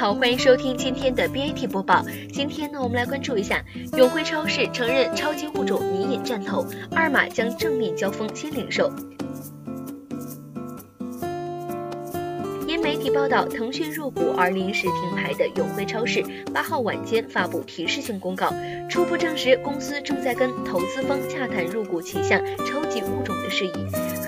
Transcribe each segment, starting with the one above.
好，欢迎收听今天的 BAT 播报。今天呢，我们来关注一下永辉超市承认超级物种迷饮战头，二马将正面交锋新零售。因媒体报道，腾讯入股而临时停牌的永辉超市，八号晚间发布提示性公告，初步证实公司正在跟投资方洽谈入股旗下超级物种的事宜。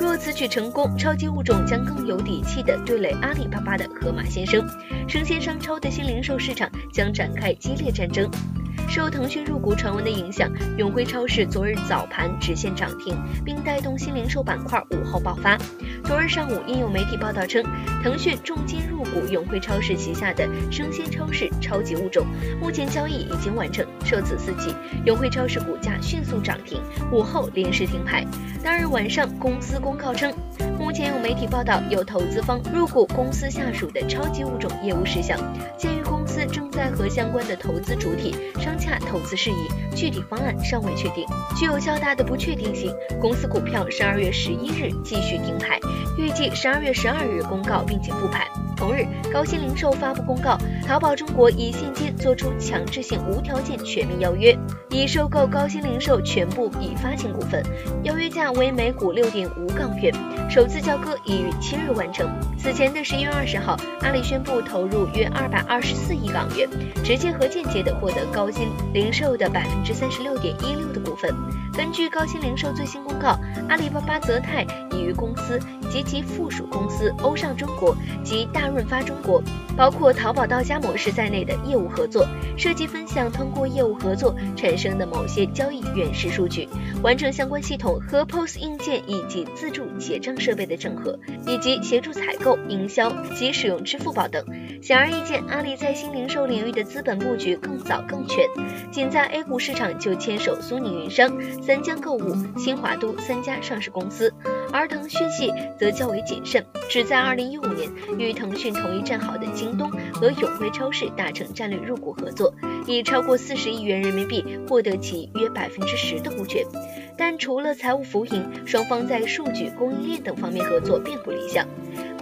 若此举成功，超级物种将更有底气地对垒阿里巴巴的盒马鲜生，生鲜商超的新零售市场将展开激烈战争。受腾讯入股传闻的影响，永辉超市昨日早盘直线涨停，并带动新零售板块午后爆发。昨日上午，因有媒体报道称，腾讯重金入股永辉超市旗下的生鲜超市超级物种，目前交易已经完成。受此刺激，永辉超市股价迅速涨停，午后临时停牌。当日晚上，公司公告称，目前有媒体报道有投资方入股公司下属的超级物种业务事项，鉴于公正在和相关的投资主体商洽投资事宜，具体方案尚未确定，具有较大的不确定性。公司股票十二月十一日继续停牌，预计十二月十二日公告并且复牌。同日，高鑫零售发布公告，淘宝中国以现金做出强制性无条件全面邀约，已收购高鑫零售全部已发行股份，邀约价为每股六点五港元，首次交割已于七日完成。此前的十一月二十号，阿里宣布投入约二百二十四亿港元，直接和间接的获得高鑫零售的百分之三十六点一六的股份。根据高鑫零售最新公告，阿里巴巴泽泰已于公司及其附属公司欧尚中国及大润发中国，包括淘宝到家模式在内的业务合作，设计分享通过业务合作产生的某些交易原始数据，完成相关系统和 POS 硬件以及自助结账设备的整合，以及协助采购、营销及使用支付宝等。显而易见，阿里在新零售领域的资本布局更早更全，仅在 A 股市场就牵手苏宁云商。三江购物、新华都三家上市公司，而腾讯系则较为谨慎，只在二零一五年与腾讯同一战壕的京东和永辉超市达成战略入股合作，以超过四十亿元人民币获得其约百分之十的股权。但除了财务浮盈，双方在数据、供应链等方面合作并不理想。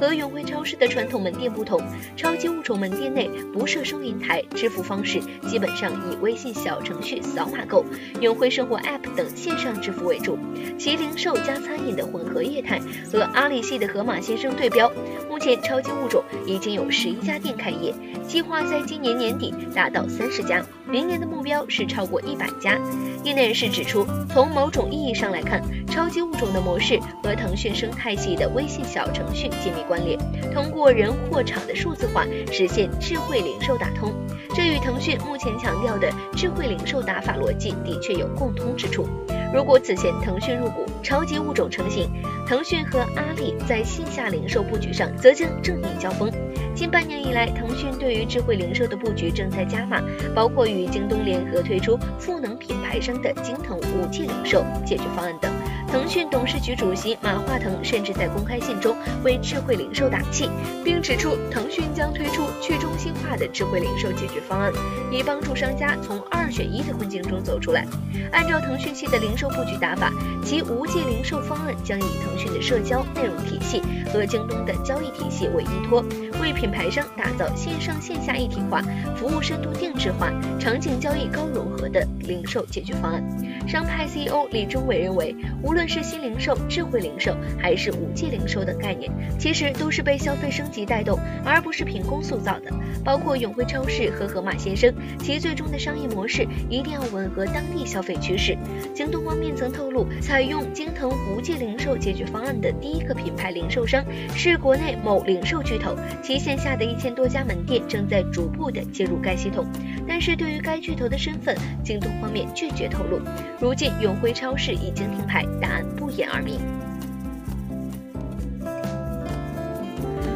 和永辉超市的传统门店不同，超级物种门店内不设收银台，支付方式基本上以微信小程序扫码购、永辉生活 App 等线上支付为主，其零售加餐饮的混合业态和阿里系的盒马鲜生对标。目前超级物种已经有十一家店开业，计划在今年年底达到三十家，明年的目标是超过一百家。业内人士指出，从某种意义上来看，超级物种的模式和腾讯生态系的微信小程序紧密关联，通过人货场的数字化实现智慧零售打通，这与腾讯目前强调的智慧零售打法逻辑的确有共通之处。如果此前腾讯入股超级物种成型，腾讯和阿里在线下零售布局上则将正面交锋。近半年以来，腾讯对于智慧零售的布局正在加码，包括与京东联合推出赋能品牌商的京腾五 G 零售解决方案等。腾讯董事局主席马化腾甚至在公开信中为智慧零售打气，并指出腾讯将推出去中心化的智慧零售解决方案，以帮助商家从二选一的困境中走出来。按照腾讯系的零售布局打法，其无界零售方案将以腾讯的社交内容体系和京东的交易体系为依托，为品牌商打造线上线下一体化、服务深度定制化、场景交易高融合的零售解决方案。商派 CEO 李忠伟认为，无论是新零售、智慧零售，还是五 G 零售等概念，其实都是被消费升级带动，而不是凭空塑造的。包括永辉超市和盒马鲜生，其最终的商业模式一定要吻合当地消费趋势。京东方面曾透露，采用京腾无界零售解决方案的第一个品牌零售商是国内某零售巨头，及线下的一千多家门店正在逐步的接入该系统。但是对于该巨头的身份，京东方面拒绝透露。如今永辉超市已经停牌，答案不言而明。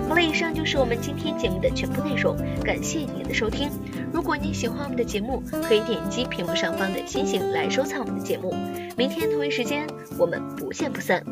好了，以上就是我们今天节目的全部内容，感谢您的收听。如果您喜欢我们的节目，可以点击屏幕上方的星星来收藏我们的节目。明天同一时间，我们不见不散。